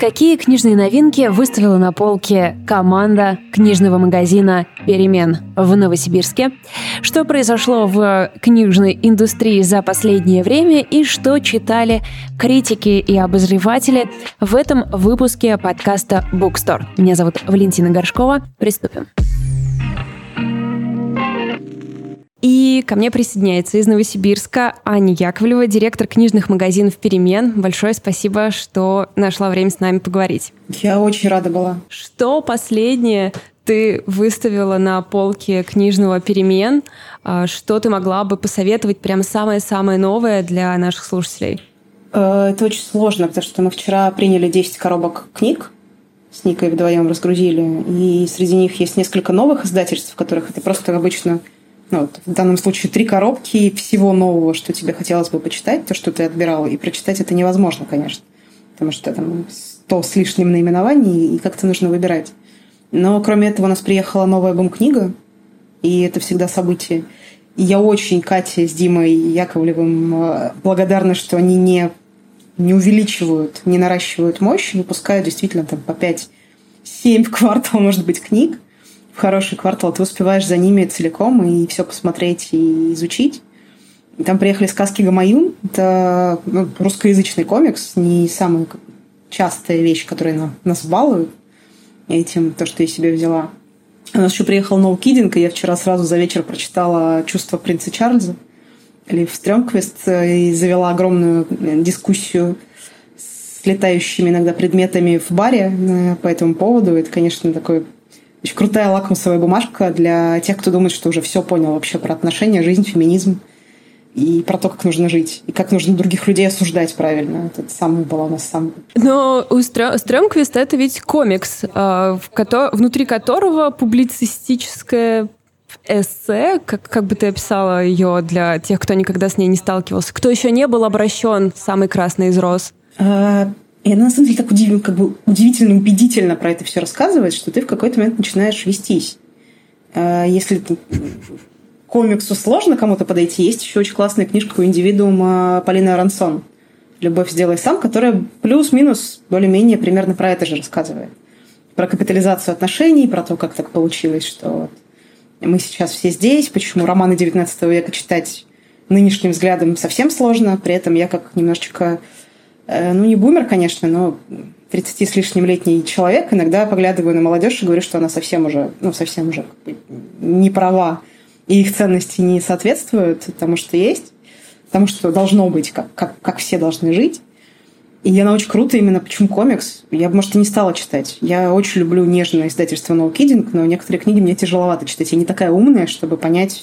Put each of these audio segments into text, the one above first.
Какие книжные новинки выставила на полке команда книжного магазина «Перемен» в Новосибирске? Что произошло в книжной индустрии за последнее время и что читали критики и обозреватели в этом выпуске подкаста «Букстор». Меня зовут Валентина Горшкова. Приступим. И ко мне присоединяется из Новосибирска Аня Яковлева, директор книжных магазинов «Перемен». Большое спасибо, что нашла время с нами поговорить. Я очень рада была. Что последнее ты выставила на полке книжного «Перемен»? А, что ты могла бы посоветовать прям самое-самое новое для наших слушателей? Э, это очень сложно, потому что мы вчера приняли 10 коробок книг, с Никой вдвоем разгрузили, и среди них есть несколько новых издательств, в которых это просто обычно ну, вот, в данном случае три коробки всего нового, что тебе хотелось бы почитать, то, что ты отбирал, и прочитать это невозможно, конечно, потому что там сто с лишним наименований, и как-то нужно выбирать. Но кроме этого у нас приехала новая бум-книга, и это всегда событие. И я очень Кате с Димой Яковлевым э, благодарна, что они не, не увеличивают, не наращивают мощь, выпускают действительно там по 5-7 в квартал, может быть, книг – хороший квартал, ты успеваешь за ними целиком и все посмотреть и изучить. Там приехали сказки Гамаюн. Это ну, русскоязычный комикс, не самая частая вещь, которая нас балует этим, то, что я себе взяла. У нас еще приехал Ноу Кидинг, и я вчера сразу за вечер прочитала «Чувство принца Чарльза» Лив Стрёмквист и завела огромную дискуссию с летающими иногда предметами в баре э, по этому поводу. Это, конечно, такой очень крутая лакмусовая бумажка для тех, кто думает, что уже все понял вообще про отношения, жизнь, феминизм и про то, как нужно жить, и как нужно других людей осуждать правильно. Это самый был у нас сам. Но у Стрёмквист это ведь комикс, а, в ко- внутри которого публицистическая эссе, как, как бы ты описала ее для тех, кто никогда с ней не сталкивался? Кто еще не был обращен, самый красный из роз? И она на самом деле так удив... как бы удивительно убедительно про это все рассказывает, что ты в какой-то момент начинаешь вестись. А, если ты комиксу сложно кому-то подойти, есть еще очень классная книжка у индивидуума Полины Арансон «Любовь сделай сам», которая плюс-минус более-менее примерно про это же рассказывает. Про капитализацию отношений, про то, как так получилось, что мы сейчас все здесь, почему романы 19 века читать нынешним взглядом совсем сложно. При этом я как немножечко ну, не бумер, конечно, но 30 с лишним летний человек, иногда поглядываю на молодежь и говорю, что она совсем уже, ну, совсем уже не права, и их ценности не соответствуют тому, что есть, тому, что должно быть, как, как, как все должны жить. И она очень круто именно почему комикс. Я бы, может, и не стала читать. Я очень люблю нежное издательство No Kidding, но некоторые книги мне тяжеловато читать. Я не такая умная, чтобы понять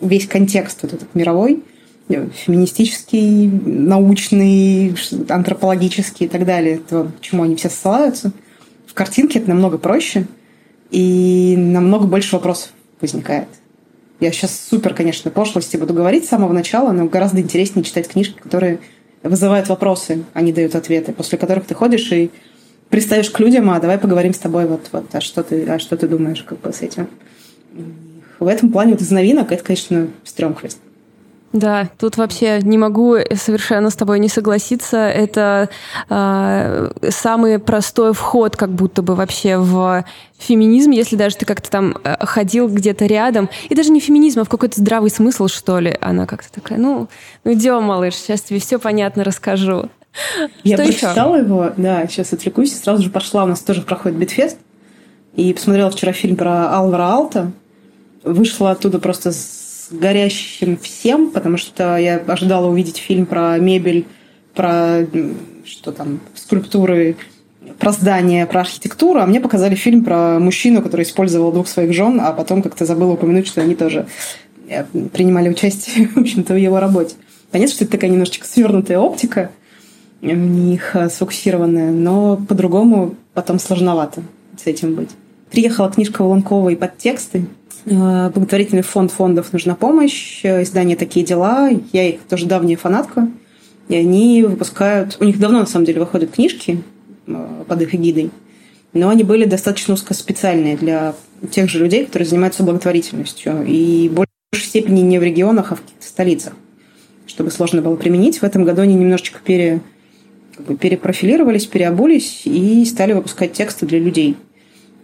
весь контекст вот этот мировой феминистический, научный, антропологический и так далее, то, к чему они все ссылаются. В картинке это намного проще, и намного больше вопросов возникает. Я сейчас супер, конечно, пошлости буду говорить с самого начала, но гораздо интереснее читать книжки, которые вызывают вопросы, а не дают ответы, после которых ты ходишь и пристаешь к людям, а давай поговорим с тобой, вот, вот, а что ты, а что ты думаешь как бы с этим. В этом плане вот из новинок это, конечно, Стрёмквист. Да, тут вообще не могу совершенно с тобой не согласиться. Это э, самый простой вход, как будто бы вообще в феминизм, если даже ты как-то там э, ходил где-то рядом. И даже не феминизм, а в какой-то здравый смысл, что ли. Она как-то такая, ну, ну идем, малыш, сейчас тебе все понятно расскажу. Я что прочитала еще? его, да, сейчас отвлекусь, сразу же пошла, у нас тоже проходит Beat Fest, и посмотрела вчера фильм про Алвара Аалто, вышла оттуда просто с горящим всем, потому что я ожидала увидеть фильм про мебель, про что там, скульптуры, про здание, про архитектуру, а мне показали фильм про мужчину, который использовал двух своих жен, а потом как-то забыла упомянуть, что они тоже э, принимали участие, в общем-то, в его работе. Понятно, что это такая немножечко свернутая оптика, у них э, сфокусированная, но по-другому потом сложновато с этим быть. Приехала книжка Волонкова и подтексты, Э, благотворительный фонд фондов «Нужна помощь», э, издание «Такие дела». Я их тоже давняя фанатка. И они выпускают... У них давно, на самом деле, выходят книжки э, под их эгидой. Но они были достаточно узкоспециальные для тех же людей, которые занимаются благотворительностью. И в большей степени не в регионах, а в каких-то столицах. Чтобы сложно было применить. В этом году они немножечко пере как бы перепрофилировались, переобулись и стали выпускать тексты для людей.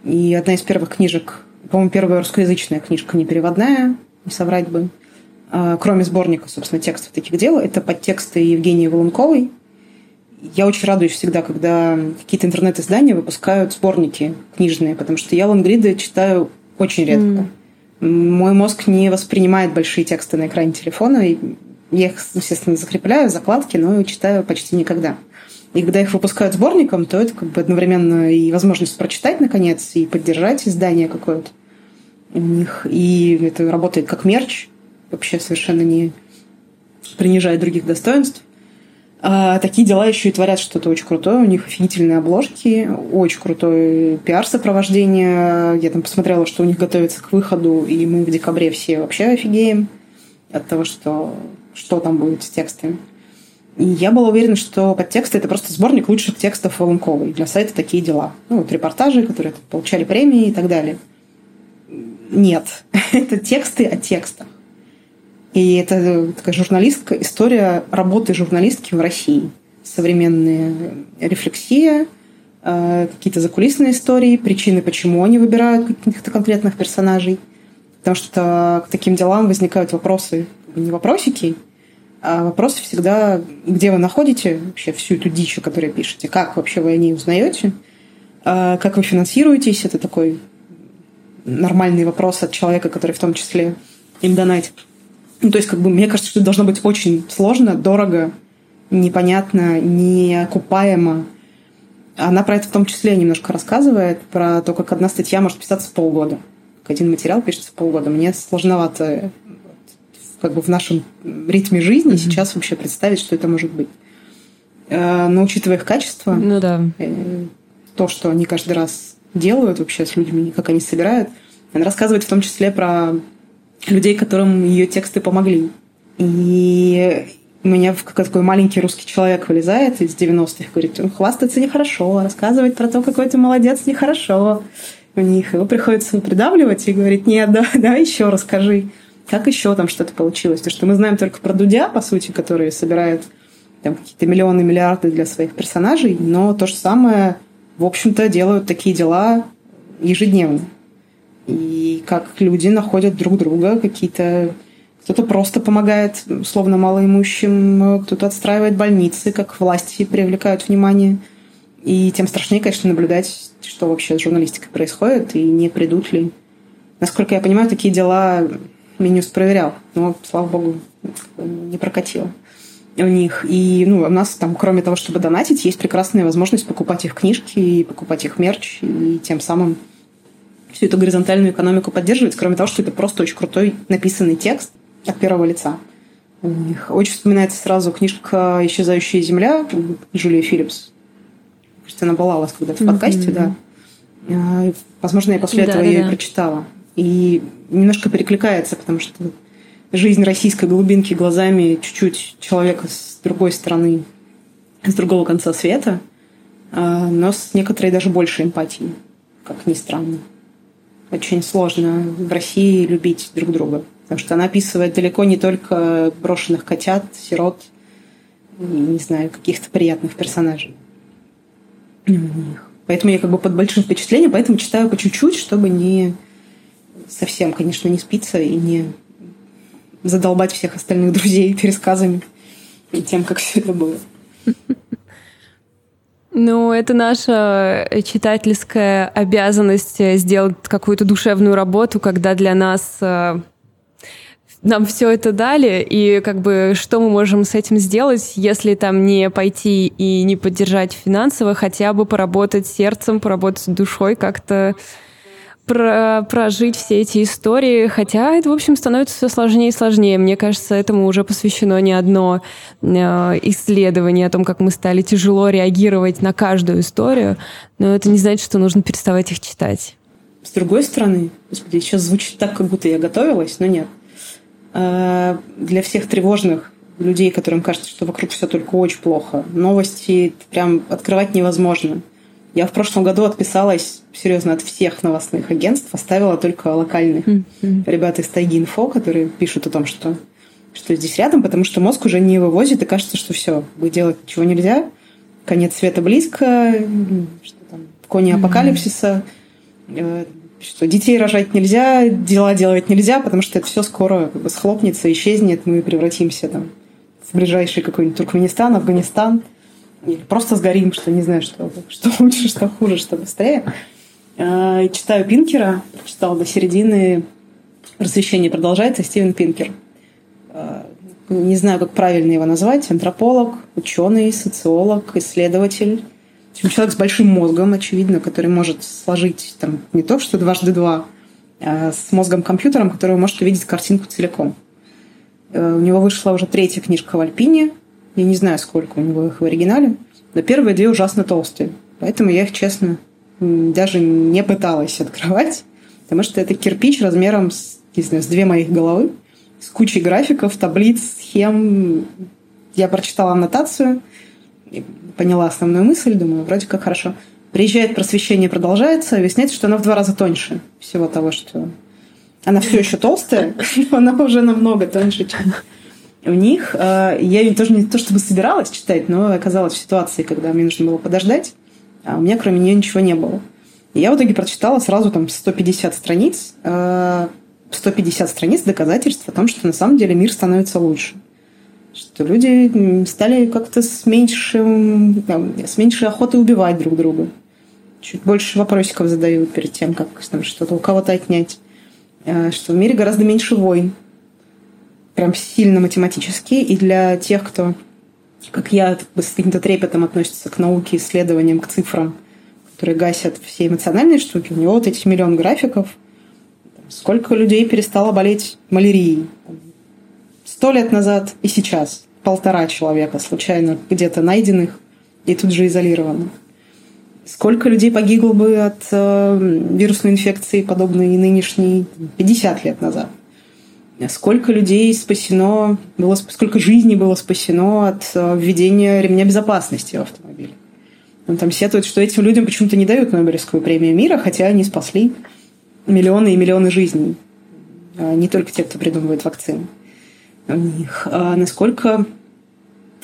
И одна из первых книжек, по-моему, первая русскоязычная книжка, не переводная, не соврать бы, а, кроме сборника, собственно, текстов таких дел, это подтексты Евгении Волонковой. Я очень радуюсь всегда, когда какие-то интернет-издания выпускают сборники книжные, потому что я лонгриды читаю очень редко. Mm. Мой мозг не воспринимает большие тексты на экране телефона, и я их, естественно, закрепляю, закладки, но читаю почти никогда. И когда их выпускают сборником, то это как бы одновременно и возможность прочитать, наконец, и поддержать издание какое-то у них. И это работает как мерч, вообще совершенно не принижает других достоинств. А такие дела еще и творят что-то очень крутое. У них офигительные обложки, очень крутой пиар-сопровождение. Я там посмотрела, что у них готовится к выходу, и мы в декабре все вообще офигеем от того, что, что там будет с текстами. Я была уверена, что подтексты – это просто сборник лучших текстов Волонковой. Для сайта такие дела. Ну, вот репортажи, которые получали премии и так далее. Нет. это тексты о текстах. И это такая журналистка, история работы журналистки в России. Современная рефлексия, э, какие-то закулисные истории, причины, почему они выбирают каких-то конкретных персонажей. Потому что к таким делам возникают вопросы, не вопросики, а вопросы всегда, где вы находите вообще всю эту дичь, которую пишете, как вообще вы о ней узнаете, а как вы финансируетесь, это такой нормальный вопрос от человека, который в том числе им донатит. Ну, то есть, как бы, мне кажется, что это должно быть очень сложно, дорого, непонятно, неокупаемо. Она про это в том числе немножко рассказывает, про то, как одна статья может писаться полгода. Один материал пишется полгода. Мне сложновато как бы в нашем ритме жизни mm-hmm. сейчас вообще представить, что это может быть. Э, но учитывая их качество, ну, да. Э, то, что они каждый раз делают вообще с людьми, как они собирают, она рассказывает в том числе про людей, которым ее тексты помогли. И у меня такой маленький русский человек вылезает из 90-х, говорит, хвастаться нехорошо, рассказывать про то, какой ты молодец, нехорошо у них. Его приходится придавливать и говорить, нет, да, да, еще расскажи, как еще там что-то получилось. Потому что мы знаем только про Дудя, по сути, который собирает там какие-то миллионы, миллиарды для своих персонажей, но то же самое, в общем-то, делают такие дела ежедневно и как люди находят друг друга, какие-то кто-то просто помогает, условно, малоимущим, кто-то отстраивает больницы, как власти привлекают внимание. И тем страшнее, конечно, наблюдать, что вообще с журналистикой происходит, и не придут ли. Насколько я понимаю, такие дела Минюс проверял, но, слава богу, не прокатило у них. И ну, у нас там, кроме того, чтобы донатить, есть прекрасная возможность покупать их книжки и покупать их мерч, и тем самым всю эту горизонтальную экономику поддерживать, кроме того, что это просто очень крутой написанный текст от первого лица. У них очень вспоминается сразу книжка «Исчезающая земля» Джулия Филлипс. Кажется, она была у вас когда-то в подкасте, mm-hmm. да. А, возможно, я после да, этого да, ее да. прочитала. И немножко перекликается, потому что жизнь российской глубинки глазами чуть-чуть человека с другой стороны, с другого конца света, а, но с некоторой даже большей эмпатией, как ни странно очень сложно в России любить друг друга. Потому что она описывает далеко не только брошенных котят, сирот, не знаю, каких-то приятных персонажей. Поэтому я как бы под большим впечатлением, поэтому читаю по чуть-чуть, чтобы не совсем, конечно, не спиться и не задолбать всех остальных друзей пересказами и тем, как все это было. Ну, это наша читательская обязанность э, сделать какую-то душевную работу, когда для нас э, нам все это дали, и как бы что мы можем с этим сделать, если там не пойти и не поддержать финансово, хотя бы поработать сердцем, поработать душой как-то про прожить все эти истории, хотя это, в общем, становится все сложнее и сложнее. Мне кажется, этому уже посвящено не одно э, исследование о том, как мы стали тяжело реагировать на каждую историю, но это не значит, что нужно переставать их читать. С другой стороны, господи, сейчас звучит так, как будто я готовилась, но нет. Э, для всех тревожных людей, которым кажется, что вокруг все только очень плохо, новости прям открывать невозможно – я в прошлом году отписалась, серьезно, от всех новостных агентств, оставила только локальных mm-hmm. ребят из Тайги Инфо, которые пишут о том, что, что здесь рядом, потому что мозг уже не вывозит, и кажется, что все, делать ничего нельзя. конец света близко, что там, кони апокалипсиса, э, что детей рожать нельзя, дела делать нельзя, потому что это все скоро как бы схлопнется, исчезнет, мы превратимся там в ближайший какой-нибудь Туркменистан, Афганистан, или просто сгорим, что не знаю, что, что лучше, что хуже, что быстрее. Э, читаю Пинкера, читал до середины «Просвещение продолжается», Стивен Пинкер. Э, не знаю, как правильно его назвать, антрополог, ученый, социолог, исследователь. Человек с большим мозгом, очевидно, который может сложить там, не то, что дважды два, а с мозгом компьютером, который может увидеть картинку целиком. Э, у него вышла уже третья книжка в Альпине. Я не знаю, сколько у него их в оригинале. Но первые две ужасно толстые. Поэтому я их, честно, даже не пыталась открывать. Потому что это кирпич размером с, не знаю, с две моих головы. С кучей графиков, таблиц, схем. Я прочитала аннотацию, поняла основную мысль, думаю, вроде как хорошо. Приезжает просвещение, продолжается, выясняется, что она в два раза тоньше всего того, что она все еще толстая, но она уже намного тоньше, чем у них. А, я тоже не то чтобы собиралась читать, но оказалась в ситуации, когда мне нужно было подождать, а у меня кроме нее ничего не было. И я в итоге прочитала сразу там 150 страниц, 150 а, страниц доказательств о том, что на самом деле мир становится лучше. Что люди стали как-то с, меньшим, с меньшей охотой убивать друг друга. Чуть больше вопросиков задают перед тем, как там, что-то у кого-то отнять. Э, что в мире гораздо меньше войн, прям сильно математически, и для тех, кто, как я, с каким-то трепетом относится к науке, исследованиям, к цифрам, которые гасят все эмоциональные штуки, у него вот эти миллион графиков, сколько людей перестало болеть малярией. Сто лет назад и сейчас полтора человека случайно где-то найденных и тут же изолированных. Сколько людей погибло бы от э, вирусной инфекции, подобной нынешней, 50 лет назад? Сколько людей спасено, было, сколько жизней было спасено от э, введения ремня безопасности в автомобиле? Он там сетует, что этим людям почему-то не дают Нобелевскую премию мира, хотя они спасли миллионы и миллионы жизней. А не только те, кто придумывает вакцины. Них. А насколько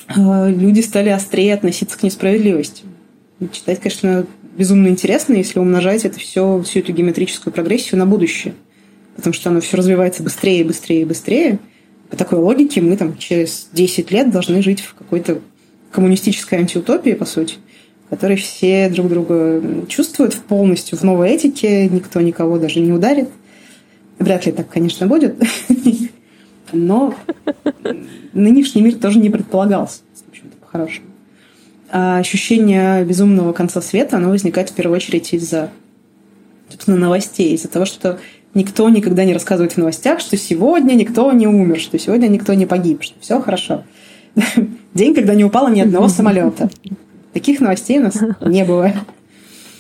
э, люди стали острее относиться к несправедливости. Читать, конечно, безумно интересно, если умножать это все, всю эту геометрическую прогрессию на будущее. Потому что оно все развивается быстрее и быстрее и быстрее. По такой логике мы там через 10 лет должны жить в какой-то коммунистической антиутопии, по сути, в которой все друг друга чувствуют в полностью в новой этике, никто никого даже не ударит. Вряд ли так, конечно, будет. Но нынешний мир тоже не предполагался, в общем-то, по-хорошему. А ощущение безумного конца света, оно возникает в первую очередь из-за, собственно, новостей, из-за того, что никто никогда не рассказывает в новостях, что сегодня никто не умер, что сегодня никто не погиб, что все хорошо. День, когда не упало ни одного самолета. Таких новостей у нас не бывает.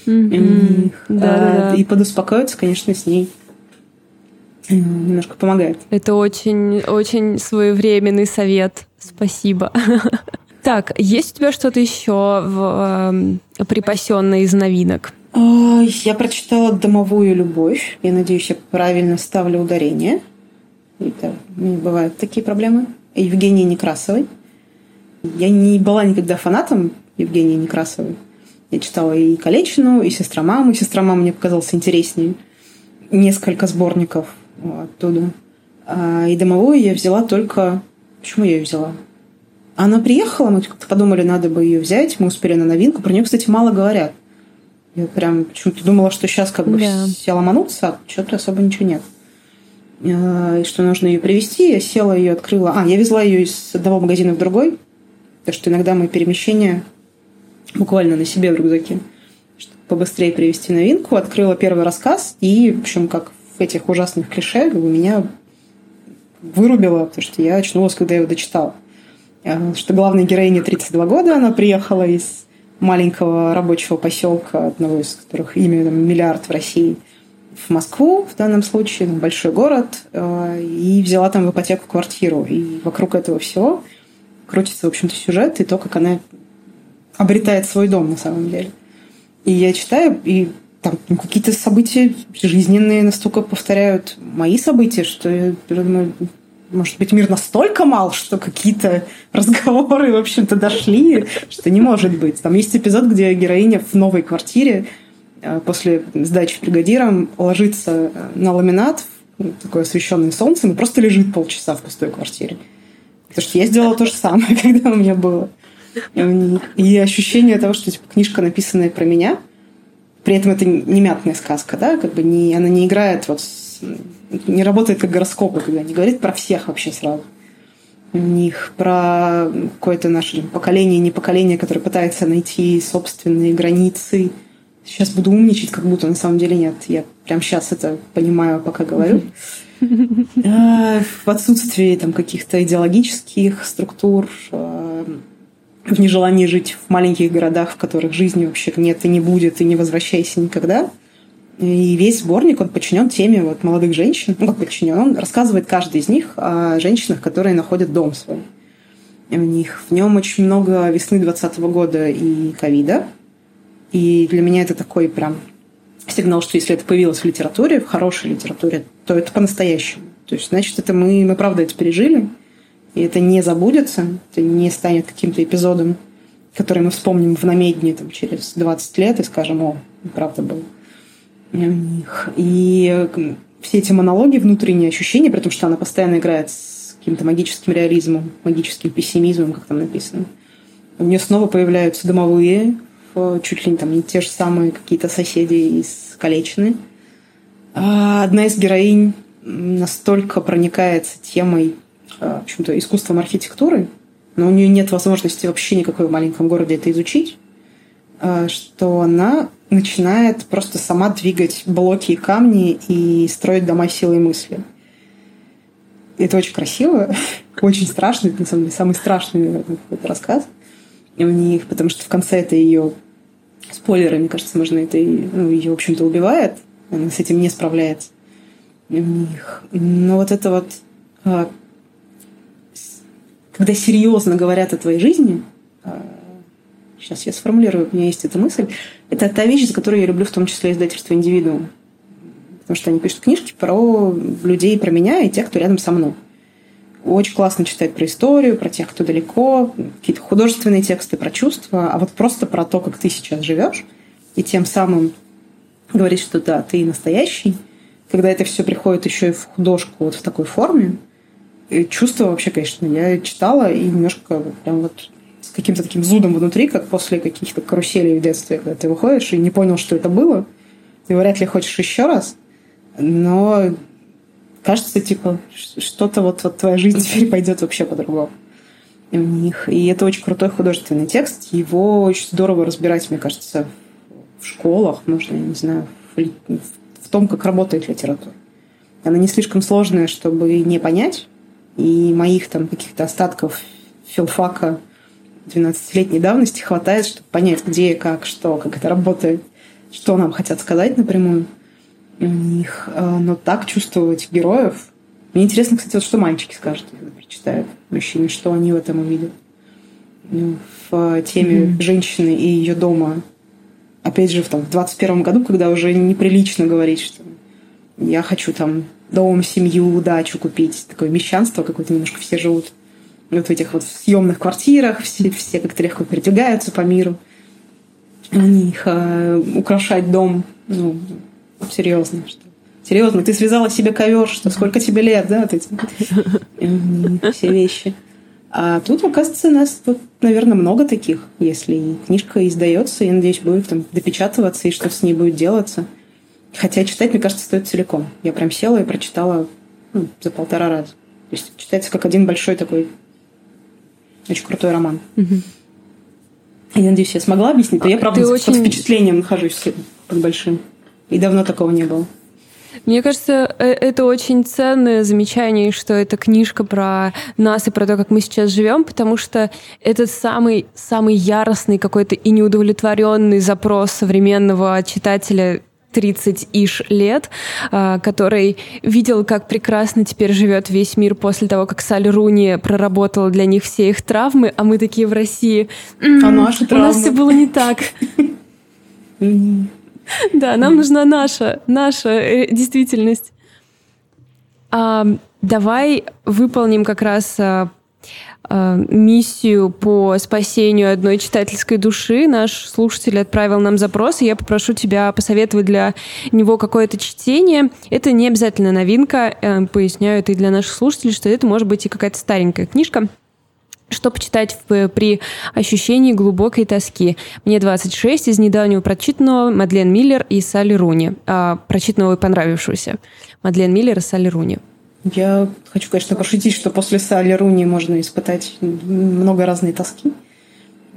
А, и подуспокоиться, конечно, с ней немножко помогает. Это очень, очень своевременный совет. Спасибо. Так, есть у тебя что-то еще в, э, припасенное из новинок? Я прочитала «Домовую любовь». Я надеюсь, я правильно ставлю ударение. Это, не бывают такие проблемы. Евгении Некрасовой. Я не была никогда фанатом Евгении Некрасовой. Я читала и «Калечину», и «Сестра мамы». «Сестра мамы» мне показался интереснее. Несколько сборников оттуда. А, и «Домовую» я взяла только... Почему я ее взяла? Она приехала, мы как-то подумали, надо бы ее взять. Мы успели на новинку. Про нее, кстати, мало говорят. Я прям почему-то думала, что сейчас как бы да. все ломанутся, а что-то особо ничего нет. А, и что нужно ее привезти. Я села, ее открыла. А, я везла ее из одного магазина в другой. Потому что иногда мои перемещения буквально на себе в рюкзаке. Чтобы побыстрее привести новинку. Открыла первый рассказ. И, в общем, как в этих ужасных клише, у меня вырубило, потому что я очнулась, когда я его дочитала. Э, что главной героине 32 года, она приехала из маленького рабочего поселка, одного из которых имя миллиард в России, в Москву в данном случае, большой город, э, и взяла там в ипотеку квартиру. И вокруг этого всего крутится, в общем-то, сюжет и то, как она обретает свой дом на самом деле. И я читаю, и там ну, какие-то события жизненные настолько повторяют мои события, что я думаю, может быть, мир настолько мал, что какие-то разговоры, в общем-то, дошли, что не может быть. Там есть эпизод, где героиня в новой квартире э, после сдачи бригадиром ложится э, на ламинат, такой освещенный солнцем, и просто лежит полчаса в пустой квартире. Потому что я сделала то же самое, когда у меня было. И ощущение того, что типа, книжка, написанная про меня, при этом это не мятная сказка, да, как бы не, она не играет вот не работает как гороскопы, когда не говорит про всех вообще сразу. У них про какое-то наше поколение, не поколение, которое пытается найти собственные границы. Сейчас буду умничать, как будто на самом деле нет. Я прям сейчас это понимаю, пока говорю. А, в отсутствии там каких-то идеологических структур, а, в нежелании жить в маленьких городах, в которых жизни вообще нет и не будет, и не возвращайся никогда – и весь сборник, он подчинен теме вот молодых женщин, ну как подчинен, он рассказывает каждый из них о женщинах, которые находят дом свой. У них в нем очень много весны 2020 года и ковида. И для меня это такой прям сигнал, что если это появилось в литературе, в хорошей литературе, то это по-настоящему. То есть, значит, это мы, мы правда это пережили, и это не забудется, это не станет каким-то эпизодом, который мы вспомним в намедни там, через 20 лет и скажем, о, правда было у них. И все эти монологи, внутренние ощущения, при том, что она постоянно играет с каким-то магическим реализмом, магическим пессимизмом, как там написано. У нее снова появляются домовые, чуть ли не там не те же самые какие-то соседи искалечены. А одна из героинь настолько проникается темой, а, в общем-то, искусством архитектуры, но у нее нет возможности вообще никакой в маленьком городе это изучить, что она начинает просто сама двигать блоки и камни и строить дома силой мысли. Это очень красиво, очень страшно. Это, на самом деле, самый страшный наверное, рассказ у них, потому что в конце это ее спойлеры, мне кажется, можно это ну, ее, в общем-то, убивает. Она с этим не справляется. У них. Но вот это вот а, когда серьезно говорят о твоей жизни, а, сейчас я сформулирую, у меня есть эта мысль, это та вещь, за которую я люблю в том числе издательство «Индивидуум». Потому что они пишут книжки про людей, про меня и тех, кто рядом со мной. Очень классно читать про историю, про тех, кто далеко, какие-то художественные тексты про чувства, а вот просто про то, как ты сейчас живешь, и тем самым говорить, что да, ты настоящий, когда это все приходит еще и в художку вот в такой форме, и чувство вообще, конечно, я читала и немножко прям вот каким-то таким зудом внутри, как после каких-то каруселей в детстве, когда ты выходишь и не понял, что это было. Ты вряд ли хочешь еще раз, но кажется, типа, что-то вот, вот твоя жизнь теперь пойдет вообще по-другому у них. И это очень крутой художественный текст. Его очень здорово разбирать, мне кажется, в школах, можно, я не знаю, в, в том, как работает литература. Она не слишком сложная, чтобы не понять. И моих там каких-то остатков филфака 12-летней давности хватает, чтобы понять, где, как, что, как это работает, что нам хотят сказать напрямую у них. А, но так чувствовать героев. Мне интересно, кстати, вот что мальчики скажут, когда прочитают мужчины, что они в этом увидят. Ну, в теме mm-hmm. женщины и ее дома. Опять же, в, там, в 21 году, когда уже неприлично говорить, что я хочу там дом, семью, дачу купить. Такое мещанство какое-то немножко все живут вот в этих вот съемных квартирах, все, все как-то легко передвигаются по миру. У них э, украшать дом, ну, серьезно, что Серьезно, ты связала себе ковер, что сколько тебе лет, да, вот эти все вещи. А тут, оказывается, нас тут, наверное, много таких, если книжка издается, я надеюсь, будет там допечатываться и что с ней будет делаться. Хотя читать, мне кажется, стоит целиком. Я прям села и прочитала ну, за полтора раза. То есть читается как один большой такой очень крутой роман. Угу. Я надеюсь, я смогла объяснить. А я, правда, Ты очень... под впечатлением нахожусь под большим. И давно такого не было. Мне кажется, э, это очень ценное замечание, что это книжка про нас и про то, как мы сейчас живем, потому что это самый, самый яростный какой-то и неудовлетворенный запрос современного читателя 30-иш лет, а, который видел, как прекрасно теперь живет весь мир после того, как Салли Руни проработала для них все их травмы, а мы такие в России. А наши травмы? У нас все было не так. Да, нам нужна наша, наша э, действительность. Давай выполним как раз а, миссию по спасению одной читательской души. Наш слушатель отправил нам запрос, и я попрошу тебя посоветовать для него какое-то чтение. Это не обязательно новинка, э, поясняю это и для наших слушателей, что это может быть и какая-то старенькая книжка. Что почитать в, при ощущении глубокой тоски? Мне 26, из недавнего прочитанного Мадлен Миллер и Салли Руни. А, прочитанного и понравившегося. Мадлен Миллер и Салли Руни. Я хочу, конечно, пошутить, что после Салли Руни можно испытать много разной тоски.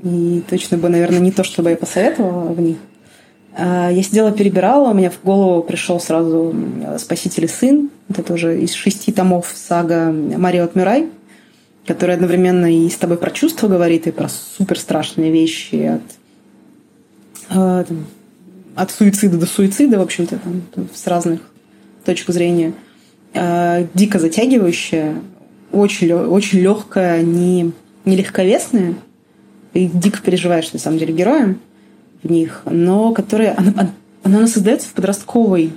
И точно бы, наверное, не то, что бы я посоветовала в них. А, я сидела, перебирала, у меня в голову пришел сразу «Спаситель и сын». Это тоже из шести томов сага Мариот Мюрай который одновременно и с тобой про чувства говорит, и про супер страшные вещи от, там, от суицида до суицида, в общем-то, там, с разных точек зрения. Э, дико затягивающая, очень, очень легкая, не, не легковесная. И дико переживаешь, на самом деле, героем в них, но которая... Она, она, она создается в подростковой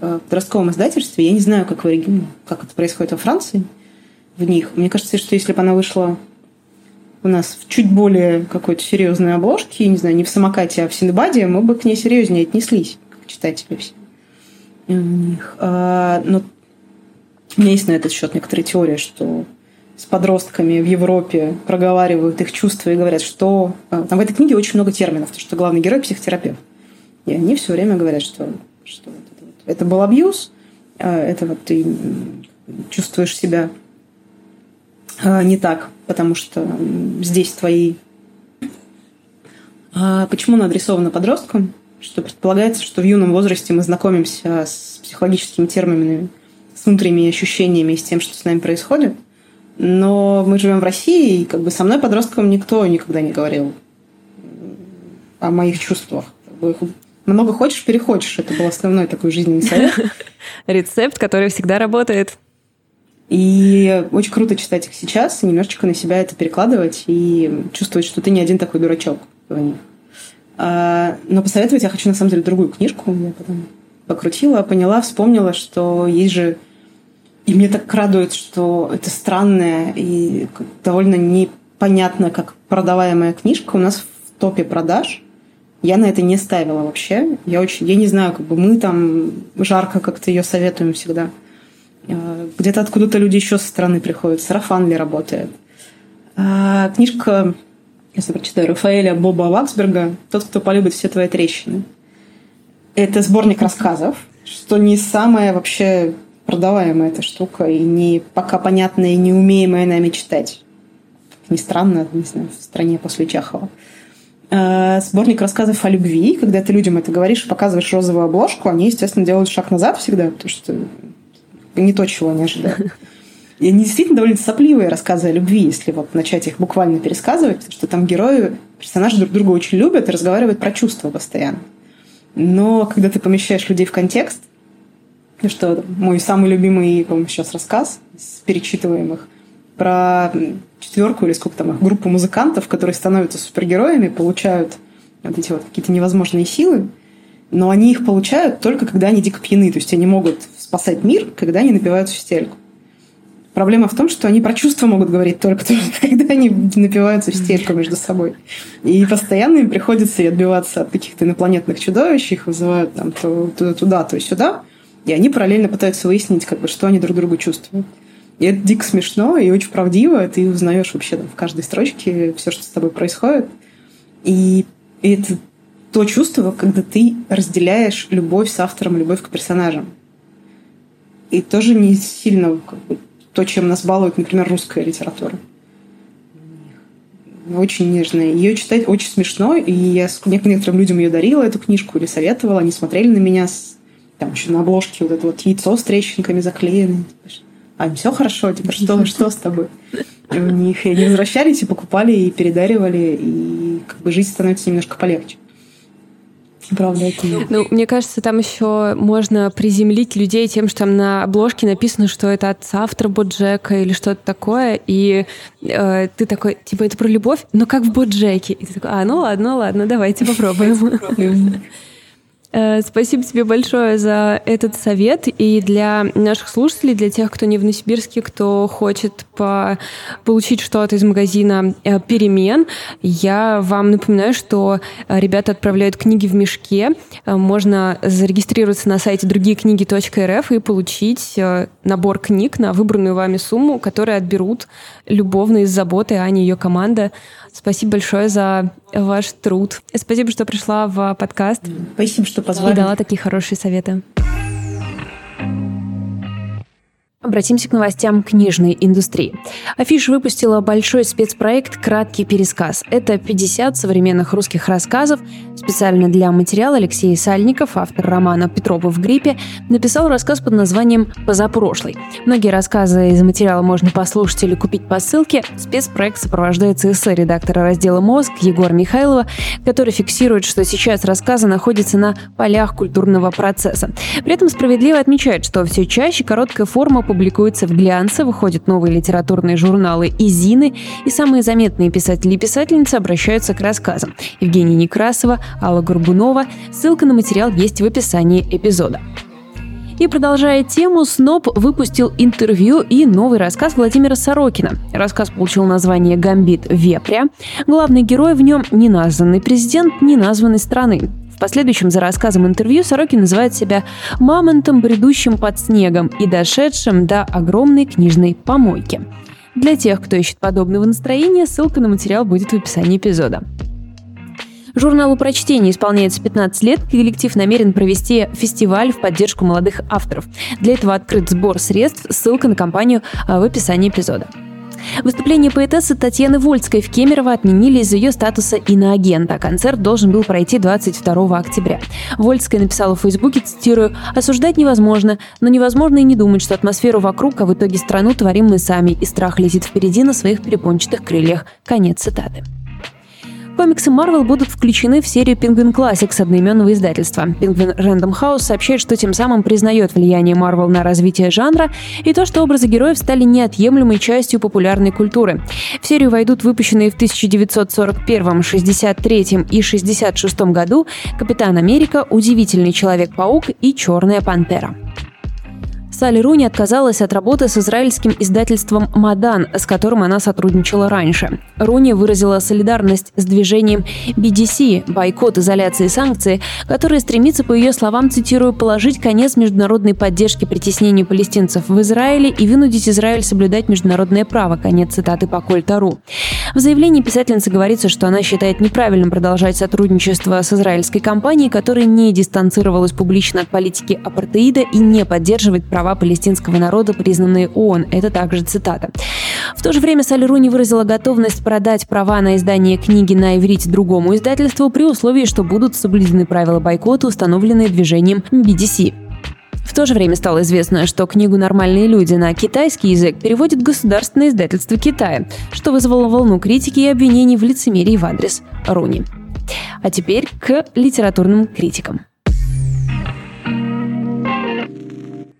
э, в подростковом издательстве. Я не знаю, как, в, как это происходит во Франции в них. Мне кажется, что если бы она вышла у нас в чуть более какой-то серьезной обложке, не знаю, не в самокате, а в Синбаде, мы бы к ней серьезнее отнеслись, как читатели все. У них. А, но у меня есть на этот счет некоторые теории, что с подростками в Европе проговаривают их чувства и говорят, что... Там в этой книге очень много терминов, потому что главный герой – психотерапевт. И они все время говорят, что, что это, это был абьюз, а, это вот ты чувствуешь себя а, не так, потому что здесь твои... А почему она адресована подросткам? Что предполагается, что в юном возрасте мы знакомимся с психологическими терминами, с внутренними ощущениями и с тем, что с нами происходит. Но мы живем в России, и как бы со мной подростком никто никогда не говорил о моих чувствах. Много хочешь, перехочешь. Это был основной такой жизненный совет. Рецепт, который всегда работает. И очень круто читать их сейчас, и немножечко на себя это перекладывать и чувствовать, что ты не один такой дурачок в них. А, но посоветовать я хочу, на самом деле, другую книжку. Я потом покрутила, поняла, вспомнила, что есть же... И мне так радует, что это странная и довольно непонятно, как продаваемая книжка у нас в топе продаж. Я на это не ставила вообще. Я очень... Я не знаю, как бы мы там жарко как-то ее советуем всегда. Э, где-то откуда-то люди еще со стороны приходят. Сарафан ли работает. А, книжка, если прочитаю, Рафаэля Боба Ваксберга «Тот, кто полюбит все твои трещины». Это сборник рассказов, что не самая вообще продаваемая эта штука и не пока понятная и неумеемая нами читать. Не странно, не знаю, в стране после Чехова. А, сборник рассказов о любви. Когда ты людям это говоришь, показываешь розовую обложку, они, естественно, делают шаг назад всегда, потому что не то, чего они ожидают. И они действительно довольно сопливые рассказы о любви, если вот начать их буквально пересказывать, потому что там герои, персонажи друг друга очень любят и разговаривают про чувства постоянно. Но когда ты помещаешь людей в контекст, что мой самый любимый, по-моему, сейчас рассказ с перечитываемых про четверку или сколько там их, группу музыкантов, которые становятся супергероями, получают вот эти вот какие-то невозможные силы, но они их получают только когда они дико пьяны, то есть они могут спасать мир, когда они напиваются в стельку. Проблема в том, что они про чувства могут говорить только, когда они напиваются в стельку между собой. И постоянно им приходится отбиваться от каких-то инопланетных чудовищ, их вызывают там то туда, то сюда. И они параллельно пытаются выяснить, как бы, что они друг другу чувствуют. И это дико смешно и очень правдиво. Ты узнаешь вообще там, в каждой строчке все, что с тобой происходит. И это то чувство, когда ты разделяешь любовь с автором, любовь к персонажам. И тоже не сильно как бы, то, чем нас балует, например, русская литература. Очень нежная. Ее читать очень смешно, и я некоторым людям ее дарила, эту книжку, или советовала, они смотрели на меня, с, там еще на обложке вот это вот яйцо с трещинками заклеено. А им все хорошо, типа, что, что с тобой? И у них и они возвращались и покупали, и передаривали, и как бы жизнь становится немножко полегче. Правда, это Ну, мне кажется, там еще можно приземлить людей тем, что там на обложке написано, что это от автора Боджека или что-то такое, и э, ты такой, типа, это про любовь, но как в Боджеке. И ты такой, а, ну ладно, ладно, давайте попробуем. Э, спасибо тебе большое за этот совет. И для наших слушателей, для тех, кто не в Новосибирске, кто хочет по получить что-то из магазина э, «Перемен», я вам напоминаю, что э, ребята отправляют книги в мешке. Можно зарегистрироваться на сайте другиекниги.рф и получить набор книг на выбранную вами сумму, которые отберут любовно из заботы Ани и ее команда. Спасибо большое за ваш труд. Спасибо, что пришла в подкаст. Спасибо, что позвали. И дала такие хорошие советы. Обратимся к новостям книжной индустрии. Афиш выпустила большой спецпроект «Краткий пересказ». Это 50 современных русских рассказов. Специально для материала Алексей Сальников, автор романа «Петрова в гриппе», написал рассказ под названием «Позапрошлый». Многие рассказы из материала можно послушать или купить по ссылке. Спецпроект сопровождается эссе редактора раздела «Мозг» Егора Михайлова, который фиксирует, что сейчас рассказы находятся на полях культурного процесса. При этом справедливо отмечает, что все чаще короткая форма публикуется в глянце, выходят новые литературные журналы и зины, и самые заметные писатели и писательницы обращаются к рассказам. Евгения Некрасова, Алла Горбунова. Ссылка на материал есть в описании эпизода. И продолжая тему, СНОП выпустил интервью и новый рассказ Владимира Сорокина. Рассказ получил название «Гамбит Вепря». Главный герой в нем – неназванный президент неназванной страны последующем за рассказом интервью Сорокин называет себя «мамонтом, бредущим под снегом и дошедшим до огромной книжной помойки». Для тех, кто ищет подобного настроения, ссылка на материал будет в описании эпизода. Журналу прочтения исполняется 15 лет. Коллектив намерен провести фестиваль в поддержку молодых авторов. Для этого открыт сбор средств. Ссылка на компанию а, в описании эпизода. Выступление поэтессы Татьяны Вольской в Кемерово отменили из-за ее статуса иноагента. Концерт должен был пройти 22 октября. Вольская написала в Фейсбуке, цитирую, «Осуждать невозможно, но невозможно и не думать, что атмосферу вокруг, а в итоге страну творим мы сами, и страх летит впереди на своих перепончатых крыльях». Конец цитаты. Комиксы Marvel будут включены в серию Penguin Classics одноименного издательства. Penguin Random House сообщает, что тем самым признает влияние Marvel на развитие жанра и то, что образы героев стали неотъемлемой частью популярной культуры. В серию войдут выпущенные в 1941, 63 и 66 году Капитан Америка, Удивительный Человек-паук и Черная Пантера. Салли Руни отказалась от работы с израильским издательством «Мадан», с которым она сотрудничала раньше. Руни выразила солидарность с движением BDC – бойкот, изоляции и санкции, которое стремится, по ее словам, цитирую, «положить конец международной поддержке притеснению палестинцев в Израиле и вынудить Израиль соблюдать международное право». Конец цитаты по Кольтару. В заявлении писательницы говорится, что она считает неправильным продолжать сотрудничество с израильской компанией, которая не дистанцировалась публично от политики апартеида и не поддерживает права палестинского народа, признанные ООН. Это также цитата. В то же время Салли Руни выразила готовность продать права на издание книги на иврите другому издательству при условии, что будут соблюдены правила бойкота, установленные движением BDC. В то же время стало известно, что книгу «Нормальные люди» на китайский язык переводит государственное издательство Китая, что вызвало волну критики и обвинений в лицемерии в адрес Руни. А теперь к литературным критикам.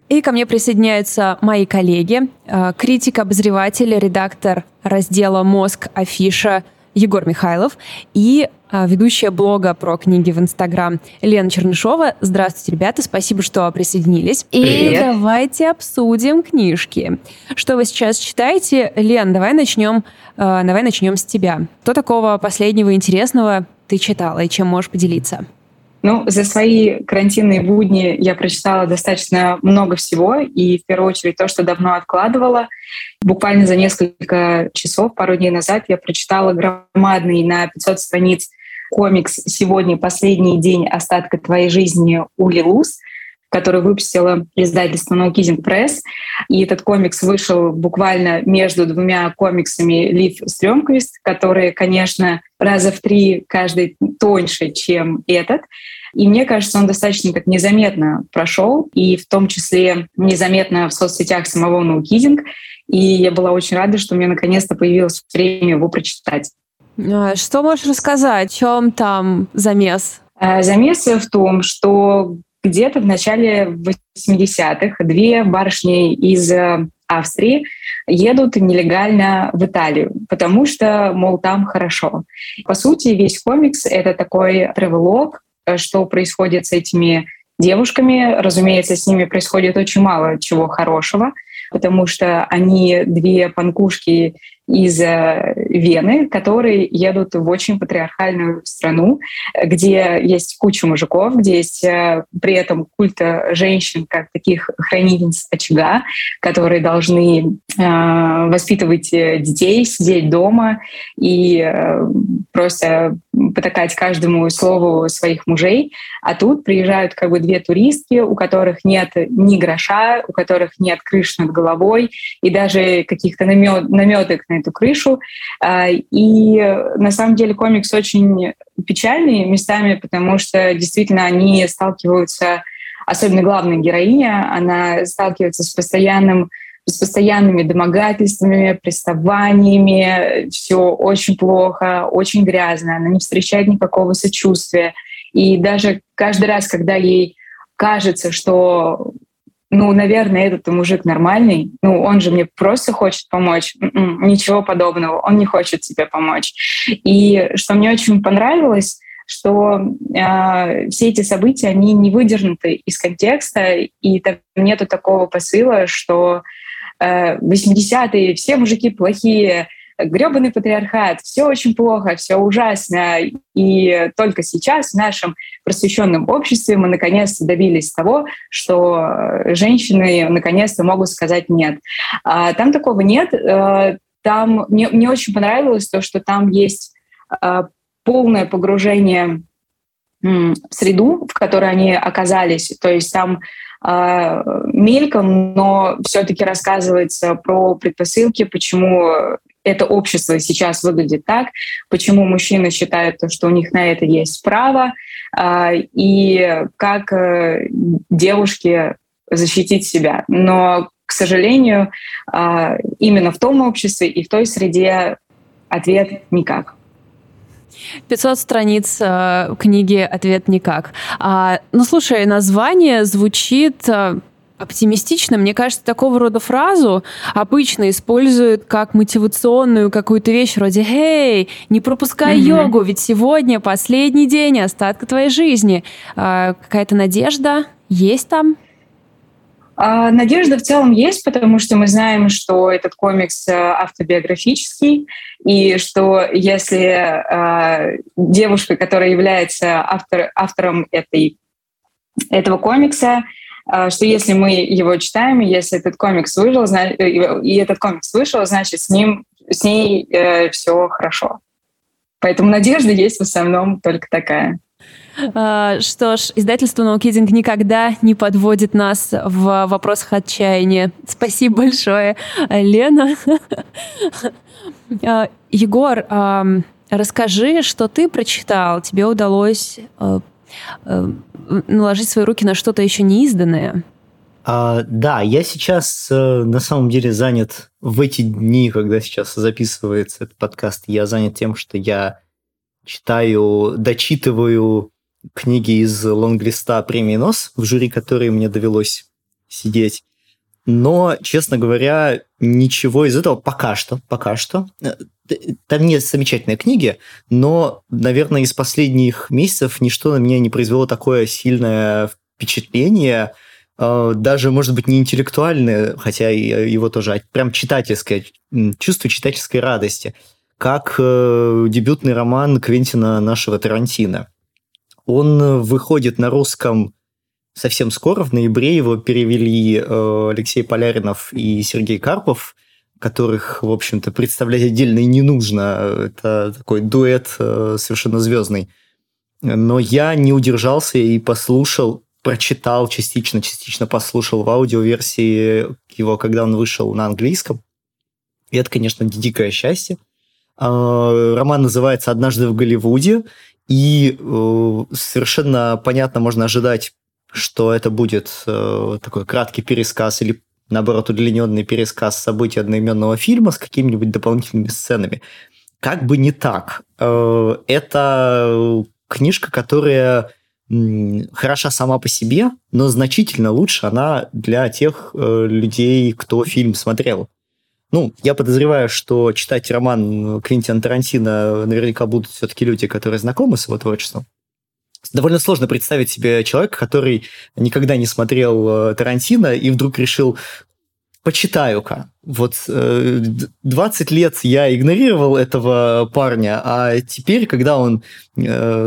И ко мне присоединяются мои коллеги, э, критик, обозреватель, редактор раздела «Мозг. Афиша» Егор Михайлов и э, ведущая блога про книги в Инстаграм Лена Чернышова. Здравствуйте, ребята, спасибо, что присоединились. Привет. И давайте обсудим книжки. Что вы сейчас читаете? Лен, давай начнем, э, давай начнем с тебя. Что такого последнего интересного ты читала и чем можешь поделиться? Ну, за свои карантинные будни я прочитала достаточно много всего, и в первую очередь то, что давно откладывала. Буквально за несколько часов, пару дней назад я прочитала громадный на 500 страниц комикс «Сегодня последний день остатка твоей жизни» Ули Луз — который выпустила издательство No Kissing Press. И этот комикс вышел буквально между двумя комиксами Лив Стрёмквист, которые, конечно, раза в три каждый тоньше, чем этот. И мне кажется, он достаточно так незаметно прошел, и в том числе незаметно в соцсетях самого Kissing. И я была очень рада, что у меня наконец-то появилось время его прочитать. А, что можешь рассказать? В чем там замес? А, замес в том, что где-то в начале 80-х две барышни из э, Австрии едут нелегально в Италию, потому что, мол, там хорошо. По сути, весь комикс — это такой тревелог что происходит с этими девушками. Разумеется, с ними происходит очень мало чего хорошего, потому что они две панкушки из э, Вены, которые едут в очень патриархальную страну, где есть куча мужиков, где есть э, при этом культ женщин как таких хранительниц очага, которые должны э, воспитывать детей, сидеть дома и просто потакать каждому слову своих мужей. А тут приезжают как бы две туристки, у которых нет ни гроша, у которых нет крыши над головой и даже каких-то намет, наметок на эту крышу. А, и на самом деле комикс очень печальный местами, потому что действительно они сталкиваются, особенно главная героиня, она сталкивается с постоянным с постоянными домогательствами, приставаниями, все очень плохо, очень грязно, она не встречает никакого сочувствия. И даже каждый раз, когда ей кажется, что ну, наверное, этот мужик нормальный, ну, он же мне просто хочет помочь. М-м, ничего подобного, он не хочет тебе помочь. И что мне очень понравилось, что э, все эти события, они не выдернуты из контекста, и там нету такого посыла, что э, 80-е все мужики плохие, гребаный патриархат, все очень плохо, все ужасно. И только сейчас в нашем просвещенном обществе мы наконец-то добились того, что женщины наконец-то могут сказать «нет». А там такого нет. Э, там мне, мне очень понравилось то, что там есть э, полное погружение в среду, в которой они оказались. То есть там э, мельком, но все-таки рассказывается про предпосылки, почему это общество сейчас выглядит так, почему мужчины считают, что у них на это есть право, а, и как э, девушке защитить себя. Но, к сожалению, а, именно в том обществе и в той среде ответ никак. 500 страниц э, книги «Ответ никак». А, ну, слушай, название звучит э, оптимистично. Мне кажется, такого рода фразу обычно используют как мотивационную какую-то вещь вроде «Эй, не пропускай mm-hmm. йогу, ведь сегодня последний день остатка твоей жизни». А, какая-то надежда есть там? А, надежда в целом есть, потому что мы знаем, что этот комикс э, автобиографический, и что если э, девушка, которая является автор, автором этой, этого комикса, а, что если мы его читаем, если этот комикс вышел, и этот комикс вышел, значит, с ним, с ней э, все хорошо. Поэтому надежда есть в основном только такая. А, что ж, издательство «Ноукидинг» никогда не подводит нас в вопросах отчаяния. Спасибо большое, Лена. А, Егор, расскажи, что ты прочитал. Тебе удалось э, Э, наложить свои руки на что-то еще не изданное? А, да, я сейчас э, на самом деле занят в эти дни, когда сейчас записывается этот подкаст, я занят тем, что я читаю, дочитываю книги из лонглиста премии НОС, в жюри которой мне довелось сидеть. Но, честно говоря, ничего из этого пока что, пока что. Э, там нет замечательной книги, но, наверное, из последних месяцев ничто на меня не произвело такое сильное впечатление, э, даже, может быть, не интеллектуальное, хотя его тоже, а прям читательское, чувство читательской радости, как э, дебютный роман Квентина нашего Тарантино. Он выходит на русском совсем скоро, в ноябре его перевели э, Алексей Поляринов и Сергей Карпов, которых, в общем-то, представлять отдельно и не нужно. Это такой дуэт э, совершенно звездный. Но я не удержался и послушал, прочитал частично, частично послушал в аудиоверсии его, когда он вышел на английском. И это, конечно, дикое счастье. Э, роман называется «Однажды в Голливуде», и э, совершенно понятно можно ожидать что это будет э, такой краткий пересказ или наоборот удлиненный пересказ событий одноименного фильма с какими-нибудь дополнительными сценами. Как бы не так. Э, это книжка, которая хороша сама по себе, но значительно лучше она для тех э, людей, кто фильм смотрел. Ну, я подозреваю, что читать роман Квентина Тарантино наверняка будут все-таки люди, которые знакомы с его творчеством. Довольно сложно представить себе человека, который никогда не смотрел Тарантино и вдруг решил, почитаю-ка. Вот 20 лет я игнорировал этого парня, а теперь, когда он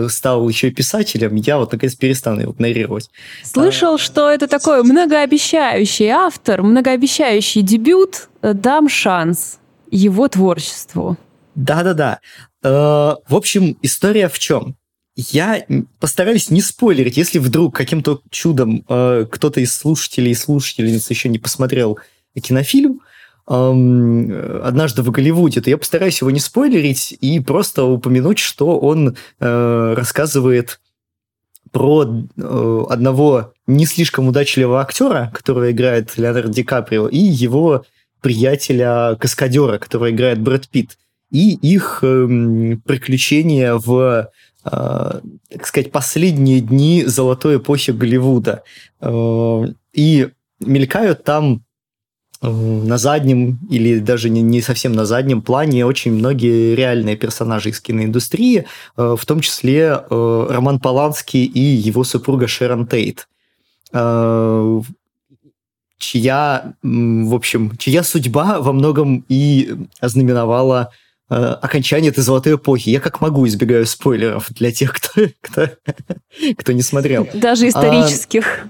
стал еще писателем, я вот наконец перестану его игнорировать. Слышал, что это такой многообещающий автор, многообещающий дебют. Дам шанс его творчеству. Да-да-да. Э, в общем, история в чем? Я постараюсь не спойлерить, если вдруг каким-то чудом э, кто-то из слушателей и слушательниц еще не посмотрел кинофильм «Однажды в Голливуде», то я постараюсь его не спойлерить и просто упомянуть, что он э, рассказывает про одного не слишком удачливого актера, которого играет Леонардо Ди Каприо, и его приятеля-каскадера, который играет Брэд Питт, и их э, приключения в, э, так сказать, последние дни золотой эпохи Голливуда. Э, и мелькают там э, на заднем или даже не, не совсем на заднем плане очень многие реальные персонажи из киноиндустрии, э, в том числе э, Роман Поланский и его супруга Шерон Тейт чья, в общем, чья судьба во многом и ознаменовала э, окончание этой золотой эпохи. Я как могу избегаю спойлеров для тех, кто, кто, кто не смотрел. Даже исторических. А,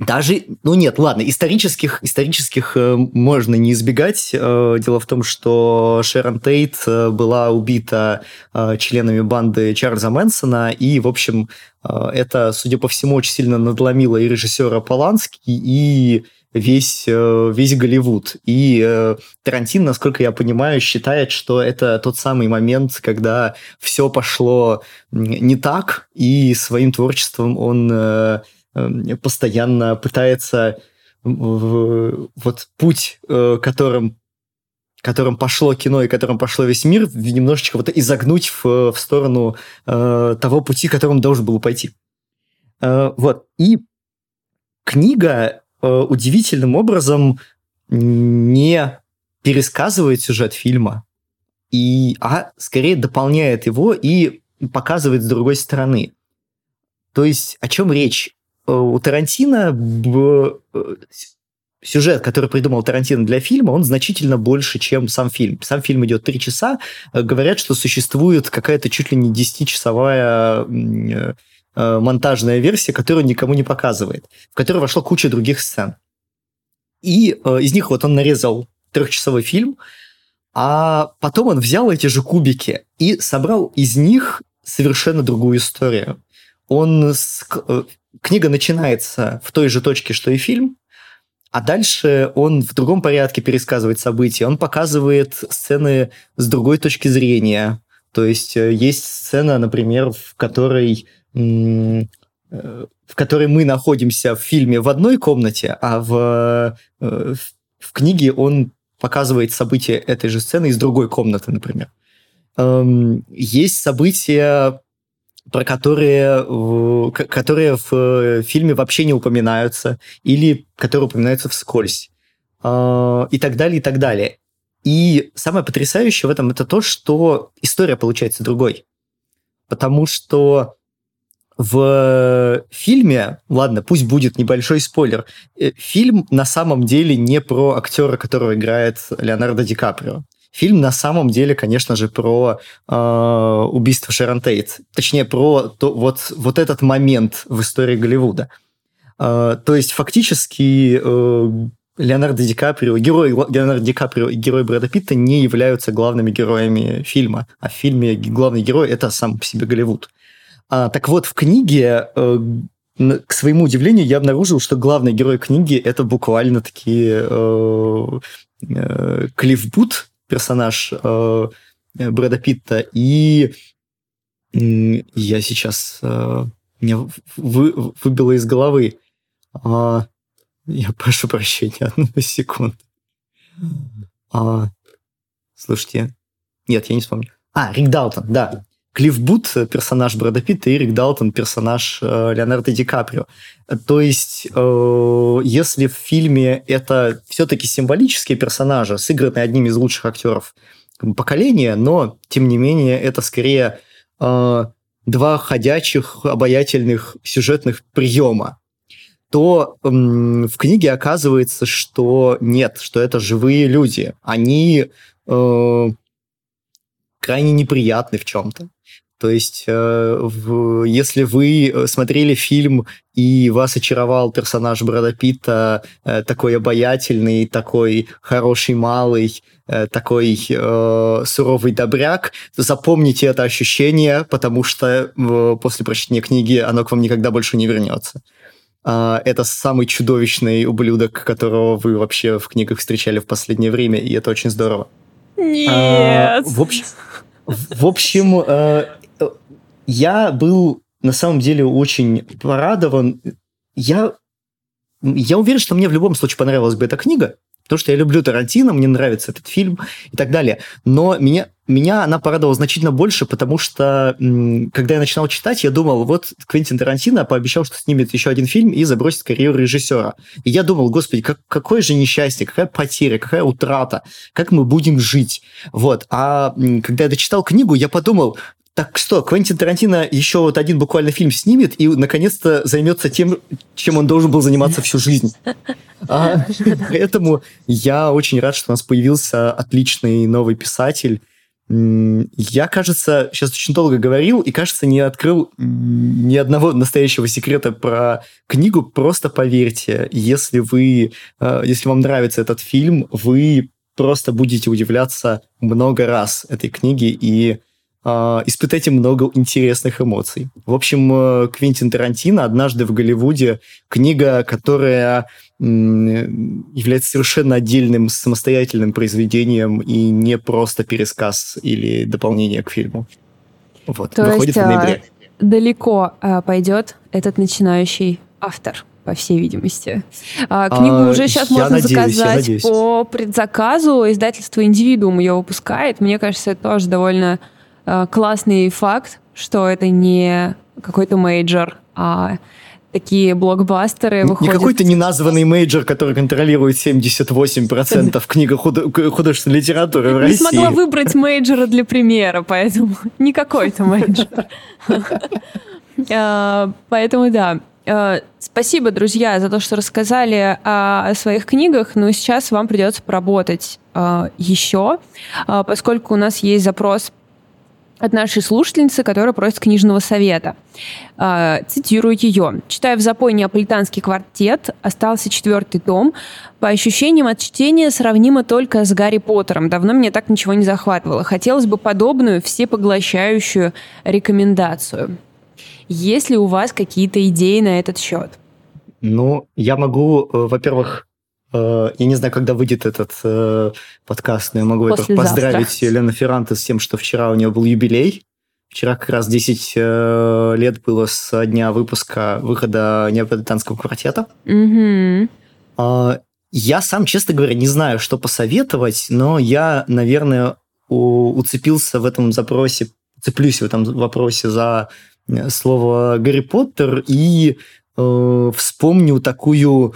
даже, ну нет, ладно, исторических, исторических э, можно не избегать. Э, дело в том, что Шерон Тейт э, была убита э, членами банды Чарльза Мэнсона, и, в общем, э, это, судя по всему, очень сильно надломило и режиссера Полански, и весь, э, весь Голливуд. И э, Тарантин, насколько я понимаю, считает, что это тот самый момент, когда все пошло не так, и своим творчеством он... Э, Эм, постоянно пытается вот путь, которым которым пошло кино и которым пошло весь мир, немножечко вот изогнуть в, в сторону э, того пути, которым должен был пойти. Э, вот. И книга удивительным образом не пересказывает сюжет фильма, и, а скорее дополняет его и показывает с другой стороны. То есть о чем речь? Э, у Тарантино э, сюжет, который придумал Тарантино для фильма, он значительно больше, чем сам фильм. Сам фильм идет три часа. Э, говорят, что существует какая-то чуть ли не 10-часовая монтажная версия, которую никому не показывает, в которой вошла куча других сцен. И из них вот он нарезал трехчасовой фильм, а потом он взял эти же кубики и собрал из них совершенно другую историю. Он книга начинается в той же точке, что и фильм, а дальше он в другом порядке пересказывает события. Он показывает сцены с другой точки зрения. То есть э, есть сцена, например, в которой э, в которой мы находимся в фильме в одной комнате, а в, э, в книге он показывает события этой же сцены из другой комнаты, например. Эм, есть события про которые, которые в э, фильме вообще не упоминаются, или которые упоминаются вскользь, и так далее, и так далее. И самое потрясающее в этом это то, что история получается другой. Потому что в фильме, ладно, пусть будет небольшой спойлер, э, фильм на самом деле не про актера, которого играет Леонардо Ди Каприо. Фильм на самом деле, конечно же, про э, убийство Шерон Тейт. Точнее, про то, вот, вот этот момент в истории Голливуда. Э, то есть, фактически, э, Леонардо Ди Каприо, герой Леонардо Ди Каприо и герой Брэда Питта не являются главными героями фильма. А в фильме главный герой – это сам по себе Голливуд. А, так вот, в книге э, к своему удивлению, я обнаружил, что главный герой книги это буквально такие э, э, Клифф Бут, персонаж э, Брэда Питта, и я сейчас... Э, меня вы, выбило из головы. А, я прошу прощения, одну секунду. А, слушайте. Нет, я не вспомню. А, Рик Далтон, да. Клифф Бут, персонаж Брэда Питта, и Рик Далтон, персонаж э, Леонардо Ди Каприо. То есть, э, если в фильме это все-таки символические персонажи, сыгранные одним из лучших актеров поколения, но, тем не менее, это скорее э, два ходячих обаятельных сюжетных приема, то эм, в книге оказывается, что нет, что это живые люди. Они э, крайне неприятны в чем-то. То есть, э, если вы смотрели фильм и вас очаровал персонаж Брэда Питта, э, такой обаятельный, такой хороший малый, э, такой э, суровый добряк, запомните это ощущение, потому что э, после прочтения книги оно к вам никогда больше не вернется. Uh, это самый чудовищный ублюдок, которого вы вообще в книгах встречали в последнее время, и это очень здорово. Нет. Uh, в общем, в общем я был на самом деле очень порадован. Я, я уверен, что мне в любом случае понравилась бы эта книга, потому что я люблю Тарантино, мне нравится этот фильм и так далее. Но меня, меня она порадовала значительно больше, потому что, когда я начинал читать, я думал, вот Квентин Тарантино пообещал, что снимет еще один фильм и забросит карьеру режиссера. И я думал, господи, как, какое же несчастье, какая потеря, какая утрата, как мы будем жить. Вот. А когда я дочитал книгу, я подумал, так что, Квентин Тарантино еще вот один буквально фильм снимет и наконец-то займется тем, чем он должен был заниматься всю жизнь. А, поэтому я очень рад, что у нас появился отличный новый писатель. Я, кажется, сейчас очень долго говорил и, кажется, не открыл ни одного настоящего секрета про книгу. Просто поверьте, если вы, а, если вам нравится этот фильм, вы просто будете удивляться много раз этой книге и испытайте много интересных эмоций. В общем, э, Квентин Тарантино «Однажды в Голливуде» книга, которая является совершенно отдельным самостоятельным произведением и не просто пересказ или дополнение к фильму. Вот, То выходит есть, в ноябре. далеко а, пойдет этот начинающий автор по всей видимости. А, книгу а, уже сейчас можно надеюсь, заказать по предзаказу. Издательство «Индивидуум» ее выпускает. Мне кажется, это тоже довольно классный факт, что это не какой-то major, а такие блокбастеры выходят... Не какой-то неназванный major, который контролирует 78% книга художественной литературы в России. Не смогла выбрать major а для примера, поэтому не какой-то major. Э, поэтому да. Э, спасибо, друзья, за то, что рассказали о своих книгах, но сейчас вам придется поработать еще, поскольку у нас есть запрос от нашей слушательницы, которая просит книжного совета. А, цитирую ее. «Читаю в запой неаполитанский квартет, остался четвертый том. По ощущениям от чтения сравнимо только с Гарри Поттером. Давно меня так ничего не захватывало. Хотелось бы подобную, всепоглощающую рекомендацию. Есть ли у вас какие-то идеи на этот счет? Ну, я могу, э, во-первых, я не знаю, когда выйдет этот э, подкаст, но я могу это поздравить Елену Ферранте с тем, что вчера у нее был юбилей. Вчера как раз 10 э, лет было с дня выпуска выхода неаполитанского квартета. Mm-hmm. Э, я сам, честно говоря, не знаю, что посоветовать, но я, наверное, у, уцепился в этом запросе, цеплюсь в этом вопросе за э, слово Гарри Поттер и э, вспомню такую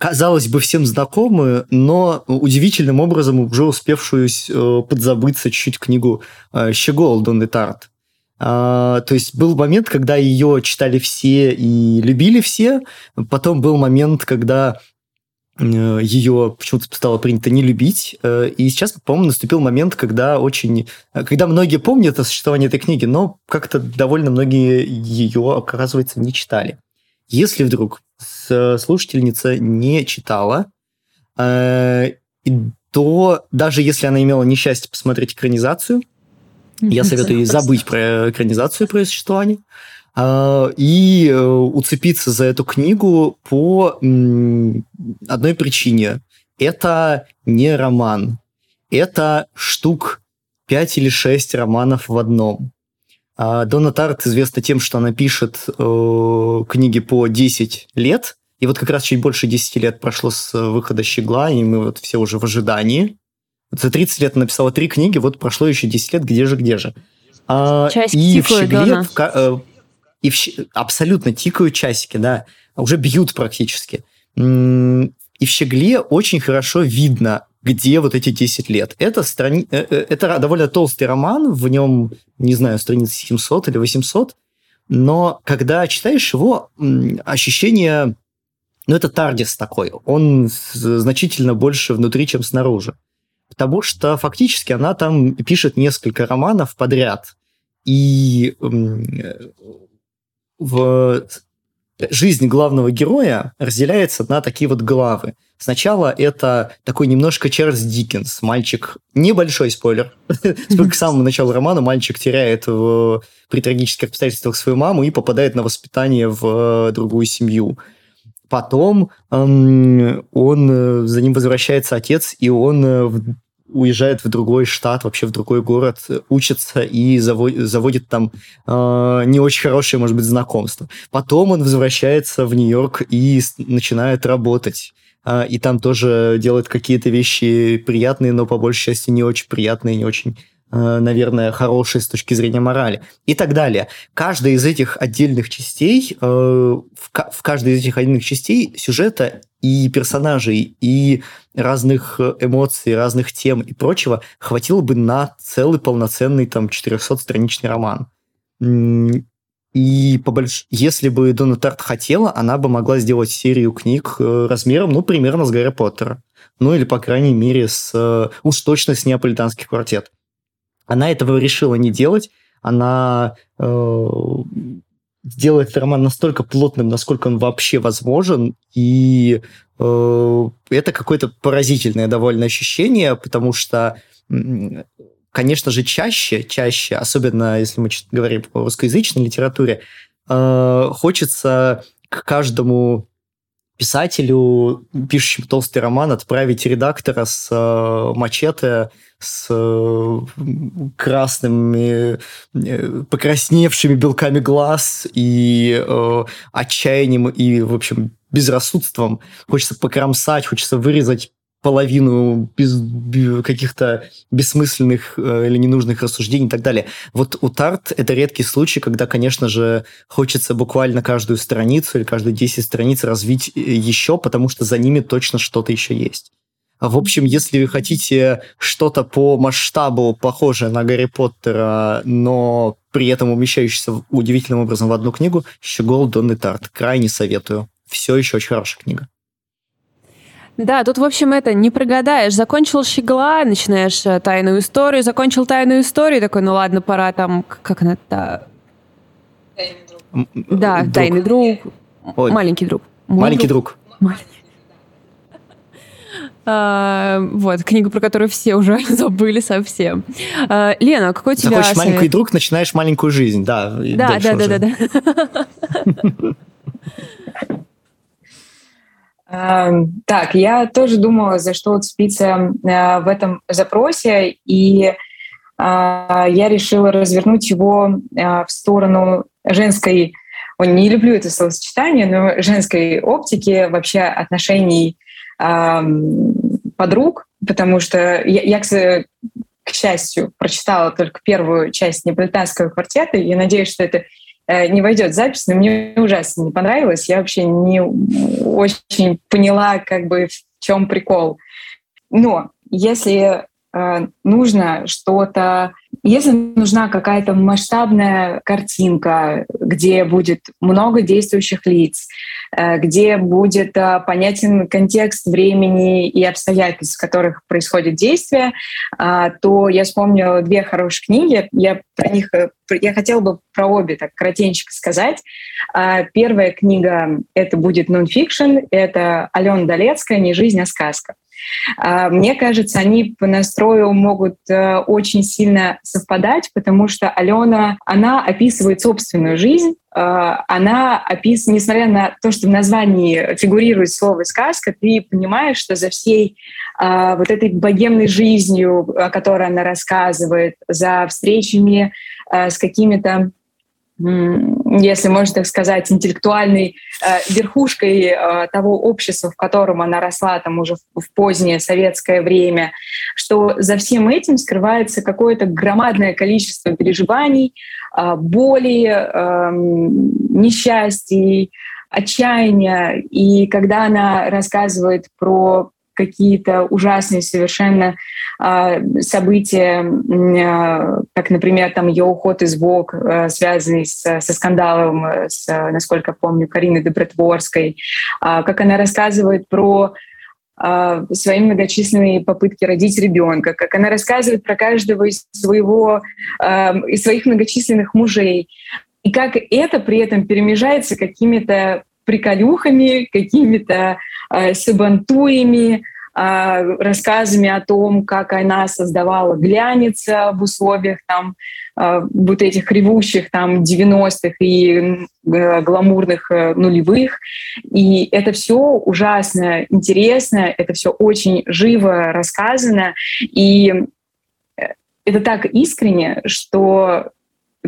казалось бы, всем знакомую, но удивительным образом уже успевшую э, подзабыться чуть-чуть книгу э, «Щегол» Донны Тарт. А, то есть был момент, когда ее читали все и любили все. Потом был момент, когда э, ее почему-то стало принято не любить. И сейчас, по-моему, наступил момент, когда очень... Когда многие помнят о существовании этой книги, но как-то довольно многие ее, оказывается, не читали. Если вдруг слушательница не читала, э, то даже если она имела несчастье посмотреть экранизацию, я советую ей забыть про экранизацию про существование э, и э, уцепиться за эту книгу по одной причине. Это не роман. Это штук 5 или 6 романов в одном. А Дона Тарт известна тем, что она пишет э, книги по 10 лет, и вот как раз чуть больше 10 лет прошло с выхода «Щегла», и мы вот все уже в ожидании. За 30 лет написала три книги, вот прошло еще 10 лет, где же, где же. А, Часик и в «Щегле», в, э, и в, абсолютно тикают часики, да, уже бьют практически. И в «Щегле» очень хорошо видно, где вот эти 10 лет. Это, страни... Э, э, это довольно толстый роман, в нем, не знаю, страниц 700 или 800, но когда читаешь его, ощущение... Ну, это Тардис такой. Он значительно больше внутри, чем снаружи. Потому что фактически она там пишет несколько романов подряд. И в жизнь главного героя разделяется на такие вот главы. Сначала это такой немножко Чарльз Диккенс, мальчик, небольшой спойлер, к самому началу романа мальчик теряет в, при трагических обстоятельствах свою маму и попадает на воспитание в э, другую семью. Потом он, э, за ним возвращается отец, и он э, уезжает в другой штат, вообще в другой город, учится и заводит, заводит там э, не очень хорошее, может быть, знакомство. Потом он возвращается в Нью-Йорк и начинает работать. Э, и там тоже делает какие-то вещи приятные, но по большей части не очень приятные, не очень наверное, хорошие с точки зрения морали и так далее. Каждая из этих отдельных частей, э, в каждой из этих отдельных частей сюжета и персонажей, и разных э, эмоций, разных тем и прочего хватило бы на целый полноценный там 400-страничный роман. И по если бы Дона Тарт хотела, она бы могла сделать серию книг э, размером, ну, примерно с Гарри Поттера. Ну, или, по крайней мере, с... Э, уж точно с неаполитанских квартет. Она этого решила не делать. Она э, сделать этот роман настолько плотным, насколько он вообще возможен, и э, это какое-то поразительное довольно ощущение, потому что, конечно же, чаще, чаще, особенно если мы говорим о русскоязычной литературе, э, хочется к каждому писателю, пишущему толстый роман, отправить редактора с э, мачете, с э, красными, э, покрасневшими белками глаз и э, отчаянием и, в общем, безрассудством. Хочется покромсать, хочется вырезать половину без, каких-то бессмысленных э, или ненужных рассуждений и так далее. Вот у Тарт это редкий случай, когда, конечно же, хочется буквально каждую страницу или каждые 10 страниц развить э, еще, потому что за ними точно что-то еще есть. В общем, если вы хотите что-то по масштабу похожее на Гарри Поттера, но при этом умещающееся удивительным образом в одну книгу, Щегол Донны Тарт. Крайне советую. Все еще очень хорошая книга. Да, тут, в общем, это не прогадаешь. Закончил щегла, начинаешь э, тайную историю, закончил тайную историю, такой, ну ладно, пора там, как она то Да, друг. тайный друг. Ой. Маленький друг. Мой Маленький друг. друг. Маленький. А, вот, книга, про которую все уже забыли совсем. А, Лена, какой у тебя Захочешь совет? маленький друг, начинаешь маленькую жизнь, да. Да, да, да, да, да. Так, я тоже думала, за что уцепиться э, в этом запросе, и э, я решила развернуть его э, в сторону женской, не люблю это словосочетание, но женской оптики, вообще отношений подруг, потому что я, я к счастью, прочитала только первую часть неаполитанского квартета, и надеюсь, что это не войдет запись, но мне ужасно не понравилось. Я вообще не очень поняла, как бы в чем прикол. Но если э, нужно что-то если нужна какая-то масштабная картинка, где будет много действующих лиц, э, где будет э, понятен контекст времени и обстоятельств, в которых происходит действие, э, то я вспомнила две хорошие книги. Я про них я хотела бы про обе так коротенько сказать. Первая книга — это будет нонфикшн, это Алена Долецкая «Не жизнь, а сказка». А, мне кажется, они по настрою могут э, очень сильно совпадать, потому что Алена, она описывает собственную жизнь, э, она описывает, несмотря на то, что в названии фигурирует слово «сказка», ты понимаешь, что за всей э, вот этой богемной жизнью, о которой она рассказывает, за встречами с какими-то если можно так сказать, интеллектуальной э, верхушкой э, того общества, в котором она росла там уже в, позднее советское время, что за всем этим скрывается какое-то громадное количество переживаний, э, боли, э, несчастий, отчаяния. И когда она рассказывает про какие-то ужасные совершенно э, события, э, как, например, там ее уход из ВОК, э, связанный с, со скандалом, с, насколько помню, Кариной Добротворской, э, как она рассказывает про свои многочисленные попытки родить ребенка, как она рассказывает про каждого из своего из своих многочисленных мужей, и как это при этом перемежается какими-то приколюхами, какими-то э, сабантуями, э, рассказами о том, как она создавала глянец в условиях там э, вот этих ревущих там 90-х и э, гламурных э, нулевых. И это все ужасно интересно, это все очень живо рассказано. И э, это так искренне, что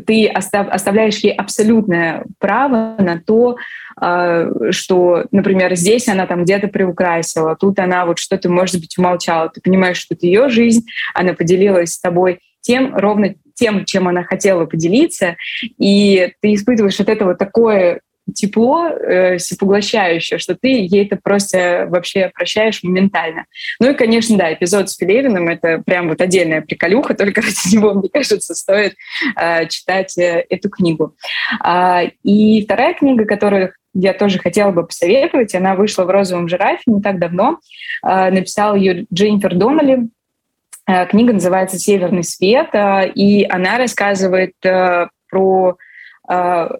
ты оставляешь ей абсолютное право на то, а, что, например, здесь она там где-то приукрасила, тут она вот что-то, может быть, умолчала. Ты понимаешь, что это ее жизнь, она поделилась с тобой тем, ровно тем, чем она хотела поделиться, и ты испытываешь от этого такое тепло э, всепоглощающее, что ты ей это просто вообще прощаешь моментально. Ну и, конечно, да, эпизод с Пелевиным — это прям вот отдельная приколюха, только ради него, мне кажется, стоит э, читать э, эту книгу. А, и вторая книга, которую я тоже хотела бы посоветовать, она вышла в «Розовом жирафе» не так давно, э, написала ее Дженнифер Доннелли, э, Книга называется «Северный свет», и она рассказывает про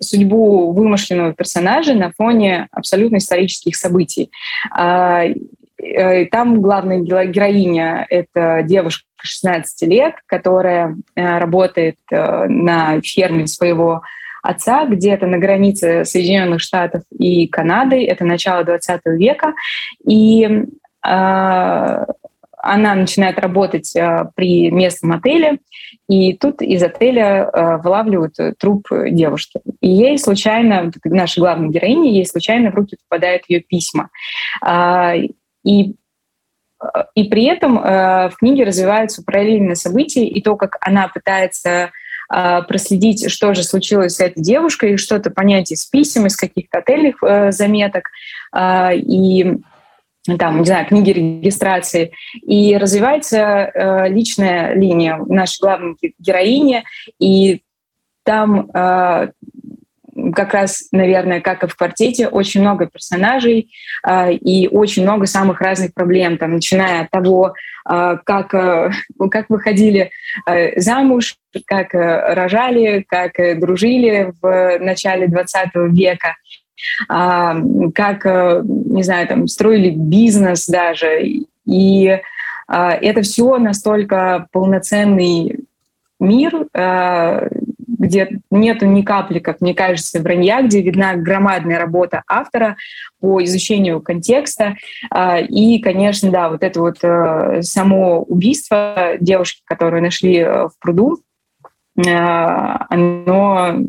судьбу вымышленного персонажа на фоне абсолютно исторических событий. Э, э, там главная героиня — это девушка 16 лет, которая э, работает э, на ферме своего отца где-то на границе Соединенных Штатов и Канады. Это начало 20 века. И она начинает работать э, при местном отеле, и тут из отеля э, вылавливают труп девушки. И ей случайно, наша главная героиня, ей случайно в руки попадают ее письма. А, и и при этом э, в книге развиваются параллельные события, и то, как она пытается проследить, что же случилось с этой девушкой, что-то понять из писем, из каких-то отельных заметок. И там, не знаю, книги регистрации. И развивается э, личная линия нашей главной героини, и там э, как раз, наверное, как и в квартете, очень много персонажей э, и очень много самых разных проблем, там, начиная от того, э, как, э, как выходили э, замуж, как э, рожали, как э, дружили в начале 20 века, как, э, не знаю, там, строили бизнес даже. И а, это все настолько полноценный мир, а, где нету ни капли, как мне кажется, вранья, где видна громадная работа автора по изучению контекста. И, конечно, да, вот это вот э, само убийство девушки, которую нашли э, в пруду, оно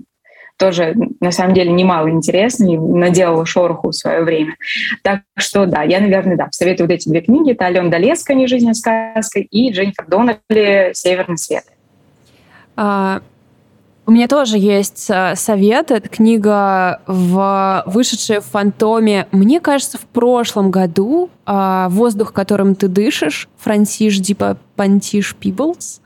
тоже на самом деле немало интересно и наделала шороху в свое время. Так что да, я, наверное, да, советую вот эти две книги. Это Алена Долеска «Не жизнь, а сказка» и Дженнифер Доннелли «Северный свет». А, у меня тоже есть а, совет. Это книга, в, вышедшая в «Фантоме», мне кажется, в прошлом году. А, «Воздух, которым ты дышишь» Франсиш Дипа Пантиш Пиблс.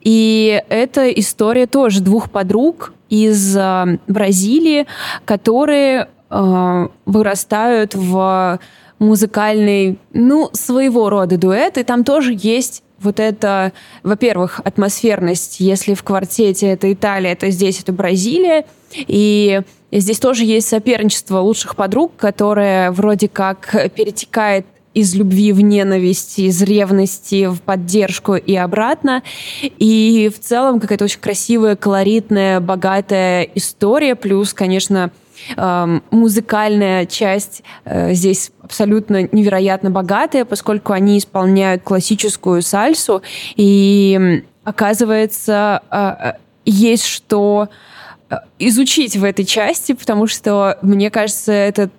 И это история тоже двух подруг из э, Бразилии, которые э, вырастают в музыкальный, ну, своего рода дуэт, и там тоже есть вот это, во-первых, атмосферность. Если в квартете это Италия, то здесь это Бразилия. И здесь тоже есть соперничество лучших подруг, которое вроде как перетекает из любви в ненависть, из ревности в поддержку и обратно. И в целом какая-то очень красивая, колоритная, богатая история. Плюс, конечно, эм, музыкальная часть э, здесь абсолютно невероятно богатая, поскольку они исполняют классическую сальсу. И оказывается, э, э, есть что изучить в этой части, потому что, мне кажется, это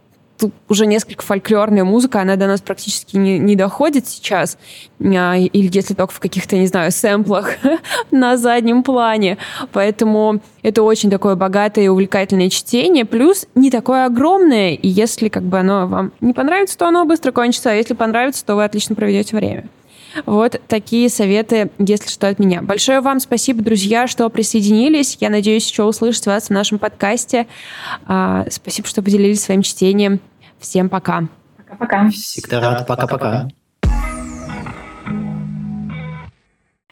уже несколько фольклорная музыка, она до нас практически не, не доходит сейчас, а, или если только в каких-то, не знаю, сэмплах на заднем плане. Поэтому это очень такое богатое и увлекательное чтение, плюс не такое огромное, и если как бы оно вам не понравится, то оно быстро кончится, а если понравится, то вы отлично проведете время. Вот такие советы, если что, от меня. Большое вам спасибо, друзья, что присоединились. Я надеюсь еще услышать вас в нашем подкасте. А, спасибо, что поделились своим чтением. Всем пока. Пока-пока. Всегда рад. Пока-пока.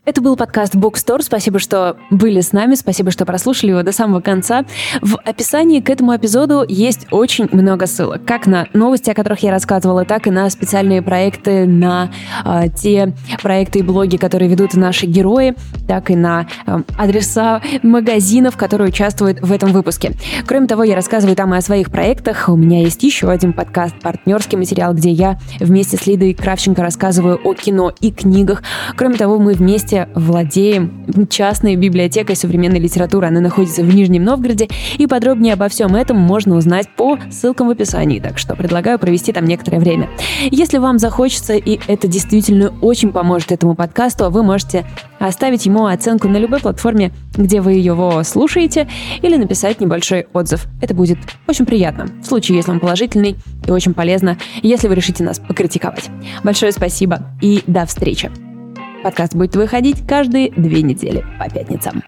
Это был подкаст Bookstore. Спасибо, что были с нами. Спасибо, что прослушали его до самого конца. В описании к этому эпизоду есть очень много ссылок. Как на новости, о которых я рассказывала, так и на специальные проекты, на э, те проекты и блоги, которые ведут наши герои, так и на э, адреса магазинов, которые участвуют в этом выпуске. Кроме того, я рассказываю там и о своих проектах. У меня есть еще один подкаст «Партнерский материал», где я вместе с Лидой Кравченко рассказываю о кино и книгах. Кроме того, мы вместе владеем частной библиотекой современной литературы. Она находится в Нижнем Новгороде, и подробнее обо всем этом можно узнать по ссылкам в описании, так что предлагаю провести там некоторое время. Если вам захочется, и это действительно очень поможет этому подкасту, вы можете оставить ему оценку на любой платформе, где вы его слушаете, или написать небольшой отзыв. Это будет очень приятно, в случае, если он положительный, и очень полезно, если вы решите нас покритиковать. Большое спасибо и до встречи! Подкаст будет выходить каждые две недели по пятницам.